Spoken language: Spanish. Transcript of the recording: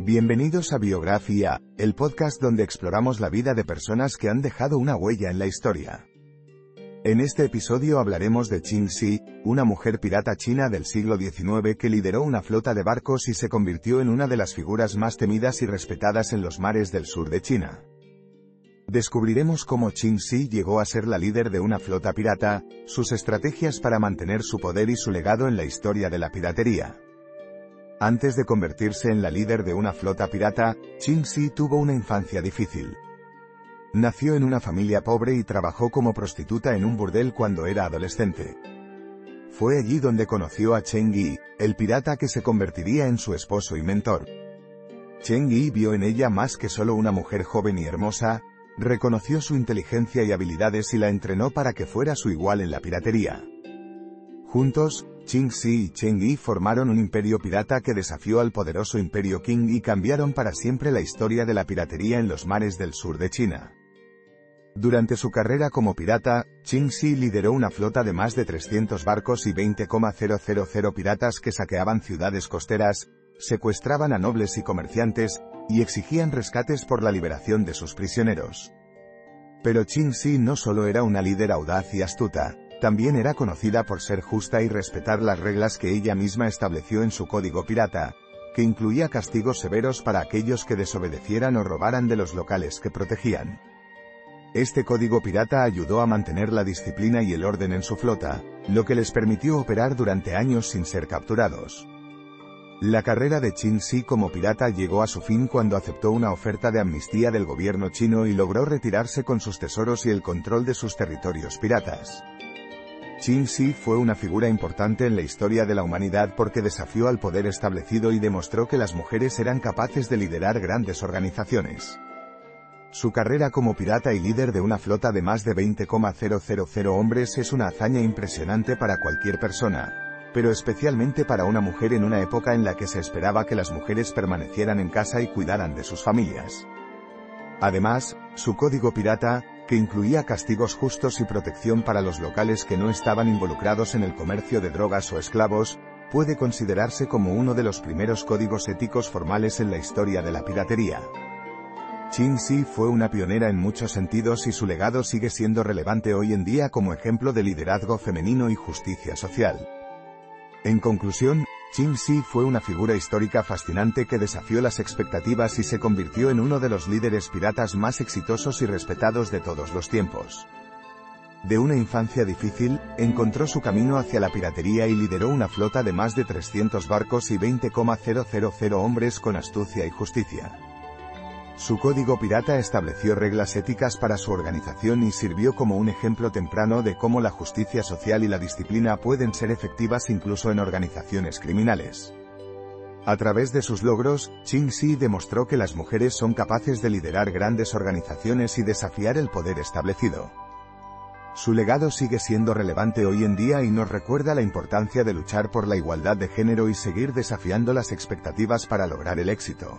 Bienvenidos a Biografía, el podcast donde exploramos la vida de personas que han dejado una huella en la historia. En este episodio hablaremos de Qing Shi, una mujer pirata china del siglo XIX que lideró una flota de barcos y se convirtió en una de las figuras más temidas y respetadas en los mares del sur de China. Descubriremos cómo Qing Shi llegó a ser la líder de una flota pirata, sus estrategias para mantener su poder y su legado en la historia de la piratería. Antes de convertirse en la líder de una flota pirata, Qing Shi tuvo una infancia difícil. Nació en una familia pobre y trabajó como prostituta en un burdel cuando era adolescente. Fue allí donde conoció a Cheng Yi, el pirata que se convertiría en su esposo y mentor. Cheng Yi vio en ella más que solo una mujer joven y hermosa, reconoció su inteligencia y habilidades y la entrenó para que fuera su igual en la piratería. Juntos, Qing Shi y Cheng Yi formaron un imperio pirata que desafió al poderoso imperio Qing y cambiaron para siempre la historia de la piratería en los mares del sur de China. Durante su carrera como pirata, Qing Shi lideró una flota de más de 300 barcos y 20,000 piratas que saqueaban ciudades costeras, secuestraban a nobles y comerciantes, y exigían rescates por la liberación de sus prisioneros. Pero Qing Shi no solo era una líder audaz y astuta, también era conocida por ser justa y respetar las reglas que ella misma estableció en su código pirata, que incluía castigos severos para aquellos que desobedecieran o robaran de los locales que protegían. Este código pirata ayudó a mantener la disciplina y el orden en su flota, lo que les permitió operar durante años sin ser capturados. La carrera de Qin Shi como pirata llegó a su fin cuando aceptó una oferta de amnistía del gobierno chino y logró retirarse con sus tesoros y el control de sus territorios piratas. Qin Shi fue una figura importante en la historia de la humanidad porque desafió al poder establecido y demostró que las mujeres eran capaces de liderar grandes organizaciones. Su carrera como pirata y líder de una flota de más de 20,000 hombres es una hazaña impresionante para cualquier persona, pero especialmente para una mujer en una época en la que se esperaba que las mujeres permanecieran en casa y cuidaran de sus familias. Además, su código pirata, que incluía castigos justos y protección para los locales que no estaban involucrados en el comercio de drogas o esclavos, puede considerarse como uno de los primeros códigos éticos formales en la historia de la piratería. Qin Shi fue una pionera en muchos sentidos y su legado sigue siendo relevante hoy en día como ejemplo de liderazgo femenino y justicia social. En conclusión, Qin Shi fue una figura histórica fascinante que desafió las expectativas y se convirtió en uno de los líderes piratas más exitosos y respetados de todos los tiempos. De una infancia difícil, encontró su camino hacia la piratería y lideró una flota de más de 300 barcos y 20,000 hombres con astucia y justicia. Su código pirata estableció reglas éticas para su organización y sirvió como un ejemplo temprano de cómo la justicia social y la disciplina pueden ser efectivas incluso en organizaciones criminales. A través de sus logros, Qing Shi demostró que las mujeres son capaces de liderar grandes organizaciones y desafiar el poder establecido. Su legado sigue siendo relevante hoy en día y nos recuerda la importancia de luchar por la igualdad de género y seguir desafiando las expectativas para lograr el éxito.